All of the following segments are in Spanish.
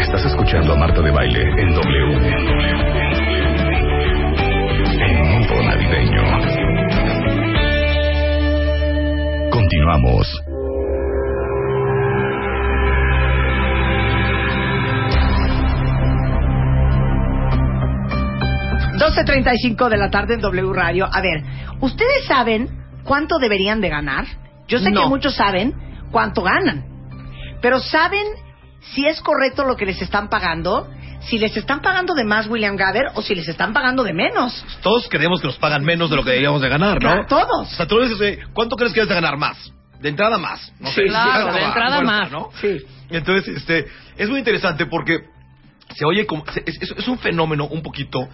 Estás escuchando a Marta de Baile en W. En Mundo Navideño. Continuamos. cinco de la tarde en W Radio. A ver, ¿ustedes saben cuánto deberían de ganar? Yo sé No. que muchos saben cuánto ganan, pero ¿saben si es correcto lo que les están pagando? Si les están pagando de más William Gaber o si les están pagando de menos. Todos creemos que nos pagan menos de lo que deberíamos de ganar, ¿no? Claro, todos. O sea, tú dices, oye, ¿cuánto crees que debes de ganar más? De entrada más. No Sí, sé, claro, de entrada más. ¿no? Sí. Entonces, este, es muy interesante porque se oye como, se- es, es- es un fenómeno un poquito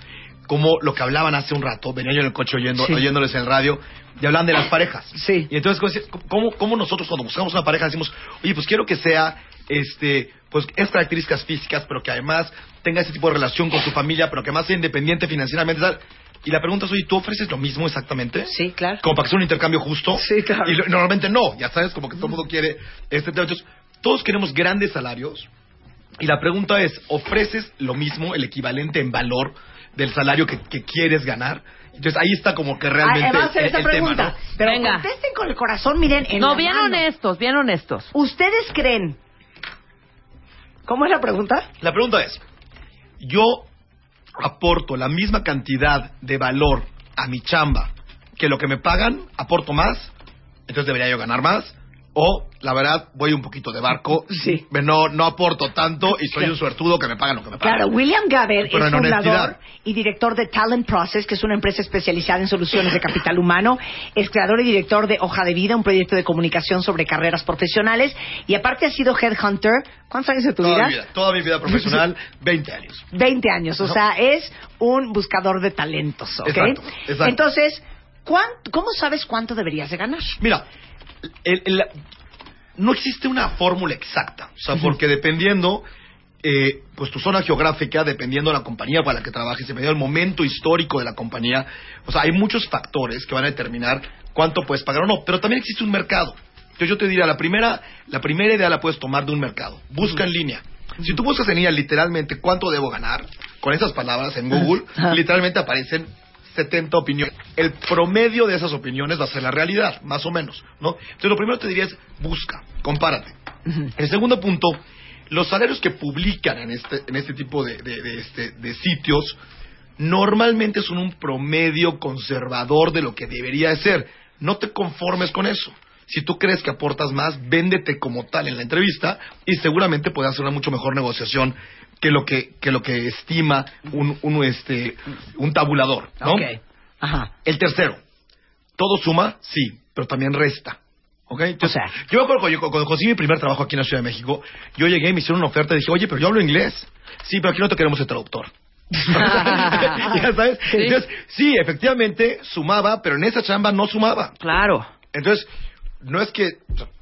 como lo que hablaban hace un rato, venía yo en el coche oyendo, Sí. oyéndoles en el radio, y hablan de las parejas. Sí. Y entonces, ¿cómo- ¿cómo, cómo nosotros cuando buscamos una pareja decimos, oye, pues quiero que sea, este, pues, estas características físicas, pero que además tenga ese tipo de relación con su familia, pero que además sea independiente financieramente, tal? Y la pregunta es, oye, ¿tú ofreces lo mismo exactamente? Sí, claro. Como para que sea un intercambio justo. Sí, claro. Y lo- normalmente no, ya sabes, como que todo el mundo quiere este tema. Entonces, todos queremos grandes salarios. Y la pregunta es, ¿ofreces lo mismo, el equivalente en valor del salario que, que quieres ganar? Entonces, ahí está como que realmente Ah, va a hacer el, esa el tema, pregunta. ¿no? Pero Venga. contesten con el corazón, miren, en No, la bien mano. honestos, bien honestos. ¿Ustedes creen? ¿Cómo es la pregunta? La pregunta es, yo aporto la misma cantidad de valor a mi chamba que lo que me pagan, aporto más, entonces debería yo ganar más, o la verdad voy un poquito de barco, Sí. no, no aporto tanto y soy un suertudo que me pagan lo que me pagan. Claro, William Gaber Pero es fundador y director de Talent Process, que es una empresa especializada en soluciones de capital humano. Es creador y director de Hoja de Vida, un proyecto de comunicación sobre carreras profesionales. Y aparte ha sido headhunter. ¿Cuántos años de tu Toda vida? mi vida, toda mi vida profesional, 20 años. 20 años. O Ajá. sea, es un buscador de talentos, ¿ok? Exacto, exacto. Entonces, ¿cuán- ¿cómo sabes cuánto deberías de ganar? Mira, el- el- no existe una fórmula exacta, o sea, porque dependiendo, eh, pues tu zona geográfica, dependiendo de la compañía para la que trabajes, dependiendo del momento histórico de la compañía, o sea, hay muchos factores que van a determinar cuánto puedes pagar o no, pero también existe un mercado. Entonces yo te diría, la primera, la primera idea la puedes tomar de un mercado. Busca en línea. Si tú buscas en línea literalmente cuánto debo ganar, con esas palabras en Google, literalmente aparecen 70 opiniones. El promedio de esas opiniones va a ser la realidad, más o menos, ¿no? Entonces lo primero que te diría es busca, compárate. El segundo punto, los salarios que publican en este, en este tipo de, de- de este, de sitios normalmente son un promedio conservador de lo que debería de ser. No te conformes con eso. Si tú crees que aportas más, véndete como tal en la entrevista y seguramente puedes hacer una mucho mejor negociación que lo que, que, lo que estima un, un, este, un tabulador. ¿no? Ok. Ajá. El tercero, todo suma, sí, pero también resta. ¿Ok? Entonces, O sea. yo me acuerdo cuando, yo- cuando conseguí mi primer trabajo aquí en la Ciudad de México, yo llegué y me hicieron una oferta y dije, oye, pero yo hablo inglés. Sí, pero aquí no te queremos el traductor. ya sabes. Sí. Entonces, sí, efectivamente sumaba, pero en esa chamba no sumaba. Claro. Entonces, no es que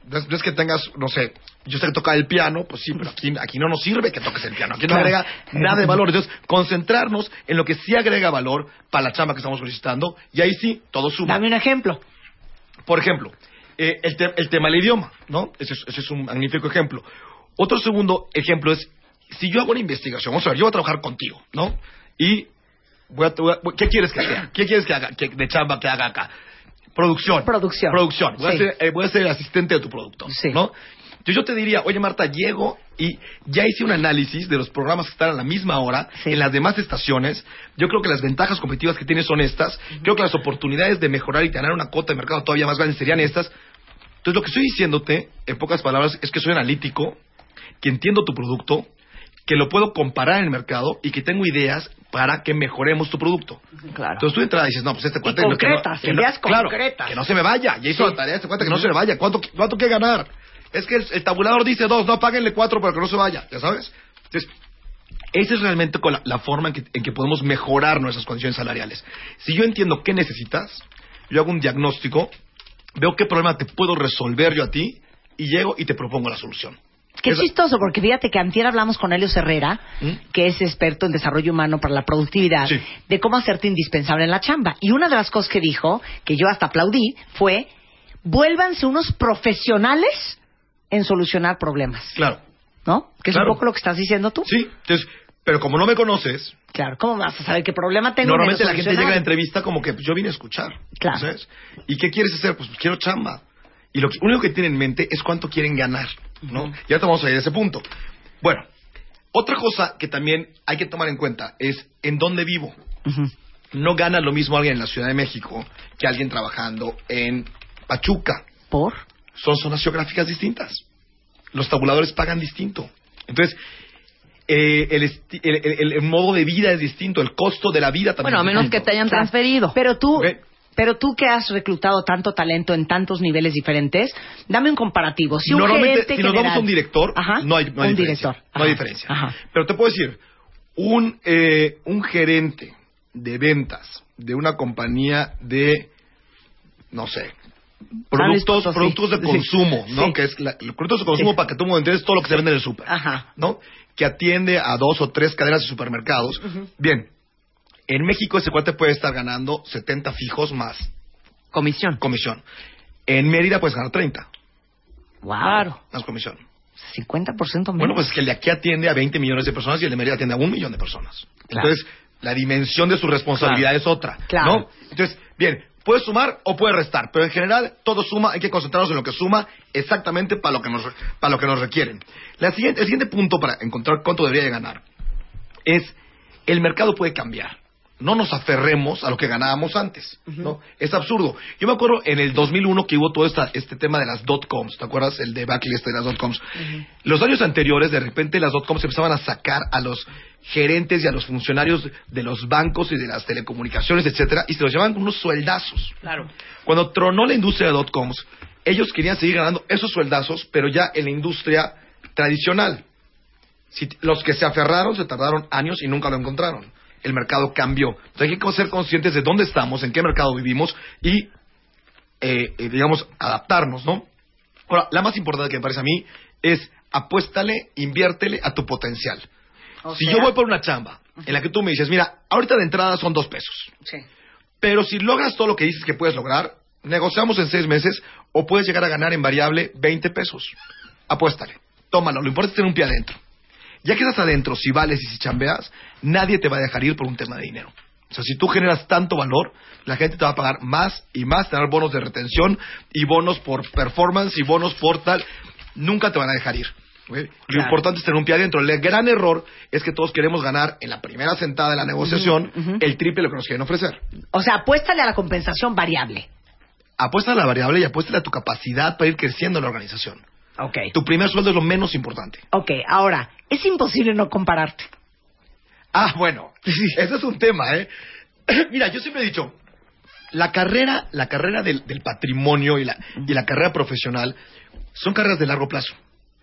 no es, no es que tengas, no sé, yo sé que tocar el piano, pues sí, pero aquí, aquí no nos sirve que toques el piano, aquí no Claro. agrega nada de valor. Entonces, concentrarnos en lo que sí agrega valor para la chamba que estamos solicitando y ahí sí, todo suma. Dame un ejemplo. Por ejemplo, eh, el, te- el tema del idioma, ¿no? Ese es, ese es un magnífico ejemplo. Otro segundo ejemplo es, si yo hago una investigación, vamos a ver, yo voy a trabajar contigo, ¿no? Y, voy a, voy a- ¿qué quieres que sea? ¿Qué quieres que haga, que- de chamba que haga acá? Producción. Producción. Producción. Voy, Sí. a, ser, eh, voy a ser el asistente de tu producto, Sí. ¿no? Entonces yo te diría, oye Marta, llego y ya hice un análisis de los programas que están a la misma hora Sí. en las demás estaciones. Yo creo que las ventajas competitivas que tienes son estas. Creo que las oportunidades de mejorar y ganar una cuota de mercado todavía más grande serían estas. Entonces lo que estoy diciéndote, en pocas palabras, es que soy analítico, que entiendo tu producto, que lo puedo comparar en el mercado y que tengo ideas para que mejoremos tu producto. Claro. Entonces tú de entrada dices, no, pues este cuate... concretas, que no, ideas claro, concretas. que no se me vaya. Ya hizo Sí. la tarea, este cuate que no se me vaya. ¿Cuánto, cuánto que ganar? es que el, el tabulador dice dos, no, páguenle cuatro para que no se vaya, ya sabes. Entonces, esa es realmente la, la forma en que, en que podemos mejorar nuestras condiciones salariales. Si yo entiendo qué necesitas, yo hago un diagnóstico, veo qué problema te puedo resolver yo a ti y llego y te propongo la solución. Qué Esa- chistoso, porque fíjate que antier hablamos con Helios Herrera, ¿Mm? que es experto en desarrollo humano para la productividad, Sí. de cómo hacerte indispensable en la chamba. Y una de las cosas que dijo, que yo hasta aplaudí, fue, vuélvanse unos profesionales en solucionar problemas. Claro. ¿No? Que es Claro. un poco lo que estás diciendo tú. Sí, entonces, pero como no me conoces, Claro, ¿cómo vas a saber qué problema tengo? normalmente la gente llega a la entrevista como que pues, yo vine a escuchar. Claro. ¿sabes? ¿Y qué quieres hacer? Pues, quiero chamba. Y lo que- único que tienen en mente es cuánto quieren ganar, ¿no? Ya te vamos a ir a ese punto. Bueno, otra cosa que también hay que tomar en cuenta es en dónde vivo. No gana lo mismo alguien en la Ciudad de México que alguien trabajando en Pachuca. ¿Por? Son zonas geográficas distintas. Los tabuladores pagan distinto. Entonces, eh, el, el- el- el modo de vida es distinto, el costo de la vida también Bueno, a menos que te hayan transferido. Pero tú, Ok. Pero tú que has reclutado tanto talento en tantos niveles diferentes, dame un comparativo. Si un Normalmente, gerente si nos vamos general- a un director, Ajá, no hay, no hay un diferencia. director. No hay Ajá, diferencia. ajá. Pero te puedo decir, un, eh, un gerente de ventas de una compañía de, no sé, productos, Potosí. productos de Sí. consumo, ¿no? Sí. Que es la- los productos de consumo Sí. para que tú me entiendas todo lo que se vende en el súper. ¿no? Que atiende a dos o tres cadenas de supermercados. Bien, en México ese cuate puede estar ganando 70 fijos más Comisión. comisión. En Mérida puedes ganar 30 Claro. más comisión. 50% menos. Bueno, pues es que el de aquí atiende a 20 millones de personas y el de Mérida atiende a un millón de personas. Claro. Entonces, la dimensión de su responsabilidad es otra. Claro. ¿no? Entonces, bien, puede sumar o puede restar, pero en general todo suma, hay que concentrarnos en lo que suma exactamente para lo que nos, para lo que nos requieren. La siguiente, el siguiente punto para encontrar cuánto debería de ganar es el mercado puede cambiar. No nos aferremos a lo que ganábamos antes, ¿no? Es absurdo. Yo me acuerdo en el 2001 que hubo todo esta, este tema de las dot-coms, ¿te acuerdas? El debacle este de las dot-coms. Los años anteriores, de repente las dot-coms empezaban a sacar a los gerentes y a los funcionarios de los bancos y de las telecomunicaciones, etcétera, y se los llevaban con unos sueldazos. Claro. Cuando tronó la industria de dot-coms, ellos querían seguir ganando esos sueldazos, pero ya en la industria tradicional. Si los que se aferraron se tardaron años y nunca lo encontraron. El mercado cambió. Entonces hay que ser conscientes de dónde estamos, en qué mercado vivimos y, eh, eh, digamos, adaptarnos, ¿no? Ahora, la más importante que me parece a mí es apuéstale, inviértele a tu potencial. O si sea- yo voy por una chamba en la que tú me dices, mira, ahorita de entrada son dos pesos, Sí. pero si logras todo lo que dices que puedes lograr, negociamos en seis meses o puedes llegar a ganar en variable 20 pesos. Apuéstale, tómalo, lo importante es tener un pie adentro. Ya que estás adentro, si vales y si chambeas, nadie te va a dejar ir por un tema de dinero. O sea, si tú generas tanto valor, la gente te va a pagar más y más, tener bonos de retención y bonos por performance y bonos por tal. Nunca te van a dejar ir. Lo importante es tener un pie adentro. El gran error es que todos queremos ganar en la primera sentada de la negociación el triple de lo que nos quieren ofrecer. O sea, apuéstale a la compensación variable. Apuesta a la variable y apuesta a tu capacidad para ir creciendo en la organización. Ok. Tu primer sueldo es lo menos importante. Ok, ahora, es imposible no compararte. Ah, bueno, ese es un tema, ¿eh? Mira, yo siempre he dicho, la carrera, la carrera del, del patrimonio y la, y la carrera profesional son carreras de largo plazo,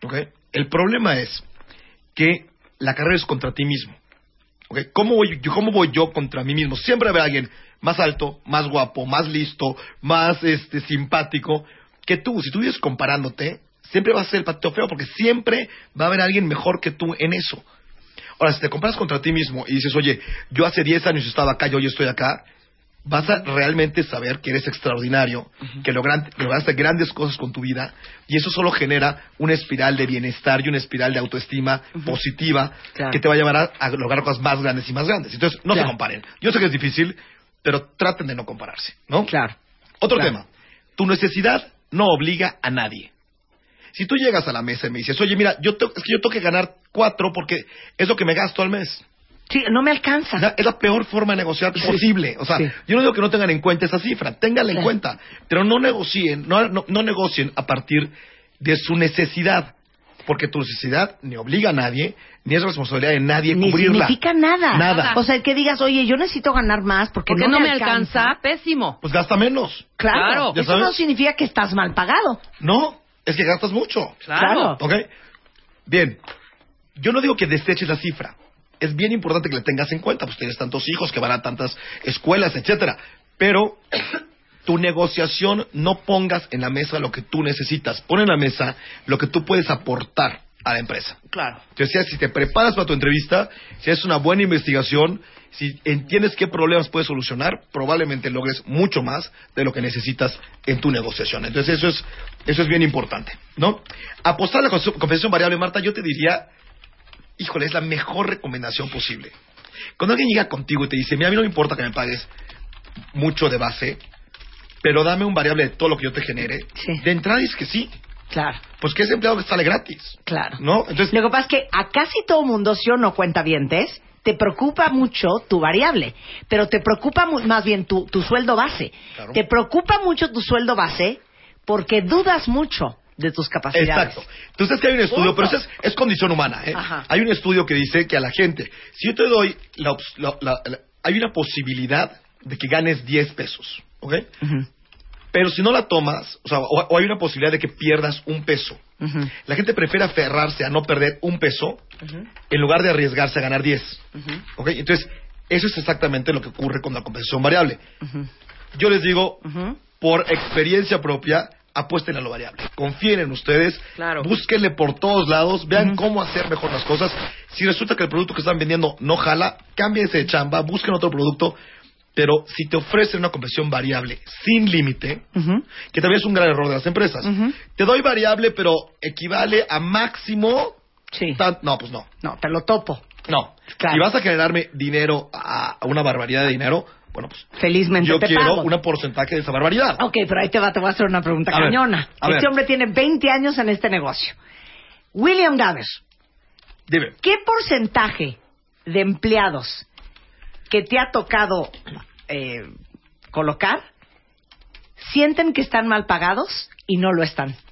¿ok? El problema es que la carrera es contra ti mismo, ¿ok? ¿Cómo voy, yo, ¿Cómo voy yo contra mí mismo? Siempre haber alguien más alto, más guapo, más listo, más este, simpático que tú. Si tú vives comparándote, siempre vas a ser el patito feo porque siempre va a haber alguien mejor que tú en eso. Ahora, si te comparas contra ti mismo y dices, oye, yo hace 10 años estaba acá y hoy estoy acá, vas a realmente saber que eres extraordinario, que logran- que lograste grandes cosas con tu vida y eso solo genera una espiral de bienestar y una espiral de autoestima positiva Claro. que te va a llevar a, a lograr cosas más grandes y más grandes. Entonces, no Claro. se comparen. Yo sé que es difícil, pero traten de no compararse, ¿no? Claro. Otro Claro. tema. Tu necesidad no obliga a nadie. Si tú llegas a la mesa y me dices, oye, mira, yo te- es que yo tengo que ganar cuatro porque es lo que me gasto al mes. Sí, no me alcanza. Es la, es la peor forma de negociar posible. O sea, Sí. yo no digo que no tengan en cuenta esa cifra, ténganla en cuenta, pero no negocien, no, no, no negocien a partir de su necesidad, porque tu necesidad ni obliga a nadie, ni es responsabilidad de nadie Ni cubrirla. significa nada. Nada. O sea, que digas, oye, yo necesito ganar más porque, Porque no, me alcanza, pésimo. Pues gasta menos. Claro. Claro. ¿Ya Eso no significa que estás mal pagado. No, es que gastas mucho. Claro. ¿Ok? Bien. Yo no digo que deseches la cifra. Es bien importante que la tengas en cuenta, pues tienes tantos hijos que van a tantas escuelas, etcétera. Pero tu negociación no pongas en la mesa lo que tú necesitas. Pon en la mesa lo que tú puedes aportar a la empresa. Claro. O sea, si te preparas para tu entrevista, si haces una buena investigación, si entiendes qué problemas puedes solucionar, probablemente logres mucho más de lo que necesitas en tu negociación. Entonces, eso es, eso es bien importante, ¿no? Apostar a la compensación variable, Marta, yo te diría, híjole, es la mejor recomendación posible. Cuando alguien llega contigo y te dice, mira, a mí no me importa que me pagues mucho de base, pero dame un variable de todo lo que yo te genere, Sí. de entrada dices que sí, Claro. pues que ese empleado sale gratis, Claro. ¿no? Entonces, Lo que pasa es que a casi todo mundo, si o no cuenta vientes, te preocupa mucho tu variable, pero te preocupa mu- más bien tu, tu sueldo base. Claro. Te preocupa mucho tu sueldo base porque dudas mucho de tus capacidades. Exacto. Entonces que hay un estudio, Punto. pero eso es, es condición humana. ¿eh? Hay un estudio que dice que a la gente, si yo te doy, la, la- hay una posibilidad de que ganes 10 pesos, ¿ok? Ujú, Pero si no la tomas, o sea, o, o hay una posibilidad de que pierdas un peso. La gente prefiere aferrarse a no perder un peso ujú, en lugar de arriesgarse a ganar 10. ujú, ¿Ok? Entonces, eso es exactamente lo que ocurre con la compensación variable. Yo les digo, por experiencia propia, apuesten a lo variable. Confíen en ustedes, Claro. búsquenle por todos lados, vean cómo hacer mejor las cosas. Si resulta que el producto que están vendiendo no jala, cámbiense de chamba, busquen otro producto. Pero si te ofrecen una compensación variable sin límite, que también es un gran error de las empresas, te doy variable, pero equivale a máximo. Sí. tan- no, pues no. No, te lo topo. No. Claro. Si vas a generarme dinero, a, a una barbaridad de dinero, bueno, pues Felizmente yo te quiero un porcentaje de esa barbaridad. Ok, pero ahí te va, te voy a hacer una pregunta A cañona. este ver. hombre tiene 20 años en este negocio. William Gaber, Dime. ¿qué porcentaje de empleados que te ha tocado eh, colocar sienten que están mal pagados y no lo están?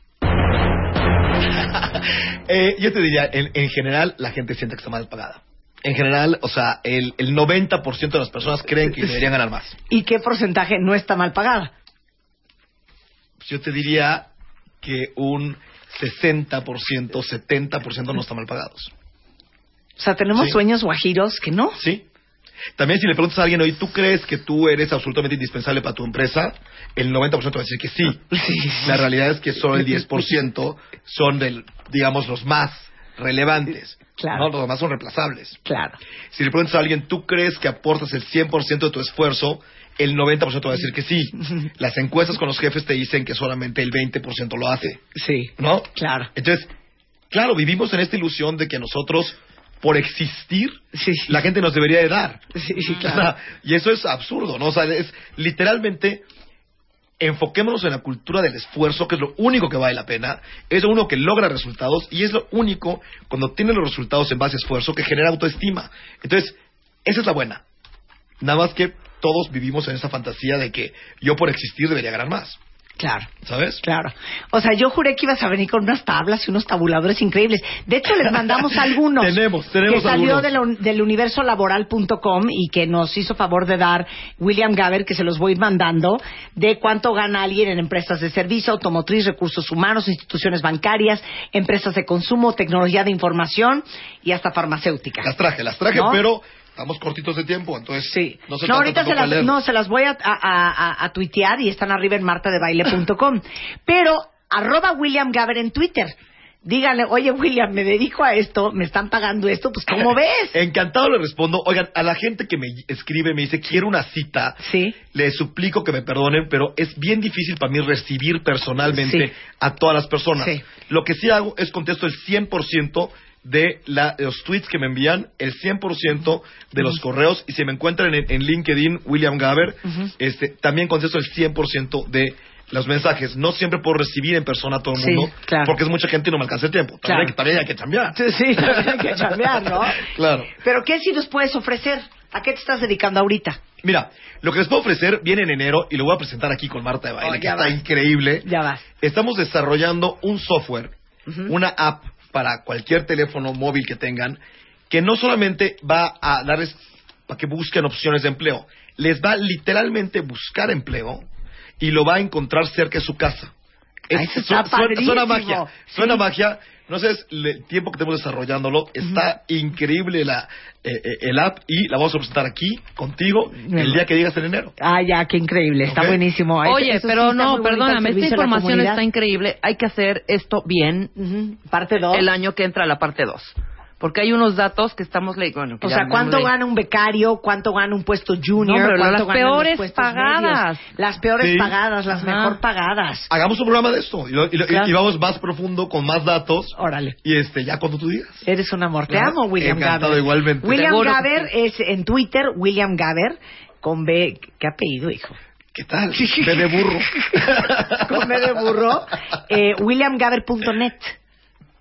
Eh, yo te diría, en, en general, la gente siente que está mal pagada. En general, o sea, el, el 90% de las personas creen que deberían ganar más. ¿Y qué porcentaje no está mal pagada? Pues yo te diría que un 60%, 70% no están mal pagados. O sea, tenemos Sí. sueños guajiros que no. ¿Sí? También si le preguntas a alguien, oye, ¿tú crees que tú eres absolutamente indispensable para tu empresa? El 90% va a decir que sí. La realidad es que solo el 10% son, del, digamos, los más relevantes. Claro. ¿no? Los demás son reemplazables. Claro. Si le preguntas a alguien, ¿tú crees que aportas el 100% de tu esfuerzo? El 90% va a decir que sí. Las encuestas con los jefes te dicen que solamente el 20% lo hace. Sí. ¿No? Claro. Entonces, claro, vivimos en esta ilusión de que nosotros, por existir, Sí. la gente nos debería de dar. Sí, sí, O claro. sea, y eso es absurdo, ¿no? O sea, es literalmente enfoquémonos en la cultura del esfuerzo, que es lo único que vale la pena, es lo único que logra resultados y es lo único, cuando tiene los resultados en base a esfuerzo, que genera autoestima. Entonces, esa es la buena. Nada más que todos vivimos en esa fantasía de que yo por existir debería ganar más, Claro. ¿sabes? Claro. O sea, yo juré que ibas a venir con unas tablas y unos tabuladores increíbles. De hecho, les mandamos algunos. Tenemos, tenemos Que salió algunos. de la- del universolaboral.com y que nos hizo favor de dar William Gaber, que se los voy a ir mandando, de cuánto gana alguien en empresas de servicio, automotriz, recursos humanos, instituciones bancarias, empresas de consumo, tecnología de información y hasta farmacéuticas. Las traje, las traje, ¿No? pero estamos cortitos de tiempo, entonces Sí. no ahorita se las, no, se las voy a, a, a- a tuitear y están arriba en martadebaile.com. Pero, arroba William Gaber en Twitter. Díganle, oye William, me dedico a esto, me están pagando esto, pues ¿cómo ves? Encantado le respondo. Oigan, a la gente que me escribe, me dice, quiero una cita. Sí. Le suplico que me perdonen, pero es bien difícil para mí recibir personalmente Sí. a todas las personas. Sí. Lo que sí hago es contesto el 100% de la- los tweets que me envían, el 100% de los correos, y si me encuentran en, en LinkedIn, William Gaber, este, también contesto el 100% de los mensajes. No siempre puedo recibir en persona a todo el Sí, mundo, claro. porque es mucha gente y no me alcanza el tiempo. También, Claro. hay, que, también hay que cambiar. Sí, sí, hay que chambear, ¿no? Claro. Pero ¿qué sí nos puedes ofrecer? ¿A qué te estás dedicando ahorita? Mira, lo que les puedo ofrecer viene en enero y lo voy a presentar aquí con Marta de Baile, Oh, que está increíble. Ya vas. Estamos desarrollando un software, una app para cualquier teléfono móvil que tengan, que no solamente va a darles para que busquen opciones de empleo, les va literalmente buscar empleo y lo va a encontrar cerca de su casa. Es- Ay, eso suena, magia. Suena magia. No sé, el tiempo que tenemos desarrollándolo. Está increíble la, eh, eh, el app y la vamos a presentar aquí contigo el día que digas en enero. Ah, ya, qué increíble, está buenísimo. Oye, eso pero no, perdóname, esta información está increíble. Hay que hacer esto bien Parte 2. el año que entra la parte 2. Porque hay unos datos que estamos leyendo. Bueno, O sea, ¿cuánto gana un becario? ¿Cuánto gana un puesto junior? No, pero ¿Cuánto las los peores pagadas. Las peores pagadas, las mejor pagadas. Hagamos un programa de esto y, lo- y lo- y- Claro. y vamos más profundo con más datos. Órale. Y este, ya cuando tú digas. Eres un amor. Te Claro. amo, William Encantado Gaber. igualmente. William Gaber es en Twitter, William Gaber, con B. ¿Qué apellido, hijo? ¿Qué tal? Ve de burro. con B de burro. Eh, WilliamGaber.net.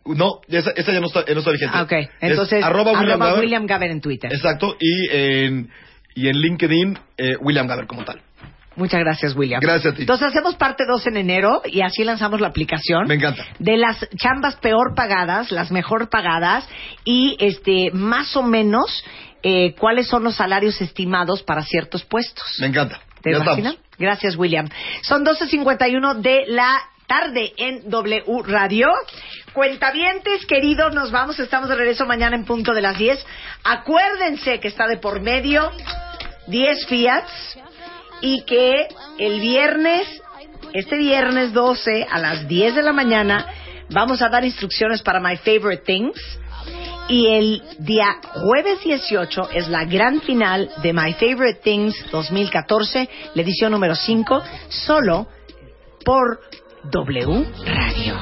No, esa, esa ya no está, no está vigente. Ah, ok. Es Entonces, arroba William Gaber. William Gaber en Twitter. Exacto. Y en, y en LinkedIn, eh, William Gaber como tal. Muchas gracias, William. Gracias a ti. Entonces hacemos parte 2 en enero y así lanzamos la aplicación. Me encanta. De las chambas peor pagadas, las mejor pagadas y este más o menos eh, cuáles son los salarios estimados para ciertos puestos. Me encanta. ¿Te ya imaginas? estamos. Gracias, William. Son 12.51 de la tarde en W Radio. Cuentavientes, queridos, nos vamos. Estamos de regreso mañana en punto de las 10. Acuérdense que está de por medio 10 Fiats y que el viernes, este viernes 12 a las 10 de la mañana, vamos a dar instrucciones para My Favorite Things. Y el día jueves 18 es la gran final de My Favorite Things 2014, la edición número 5, solo por W Radio.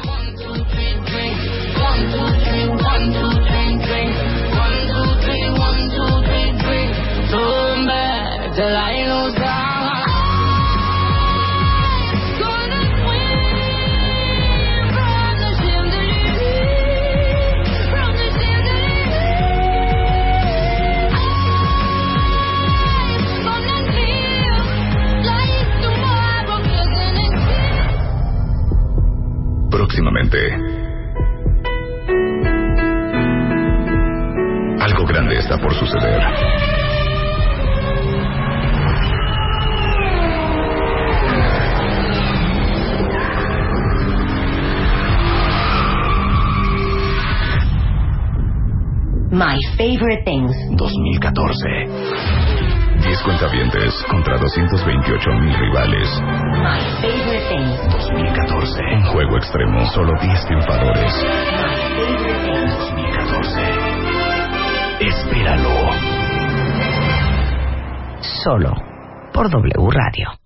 My Favorite Things. 2014. 10 cuentavientes contra 228 mil rivales. My Favorite Things. 2014. Un juego extremo. Solo 10 triunfadores. My Favorite Things. 2014. Espéralo. Solo por W Radio.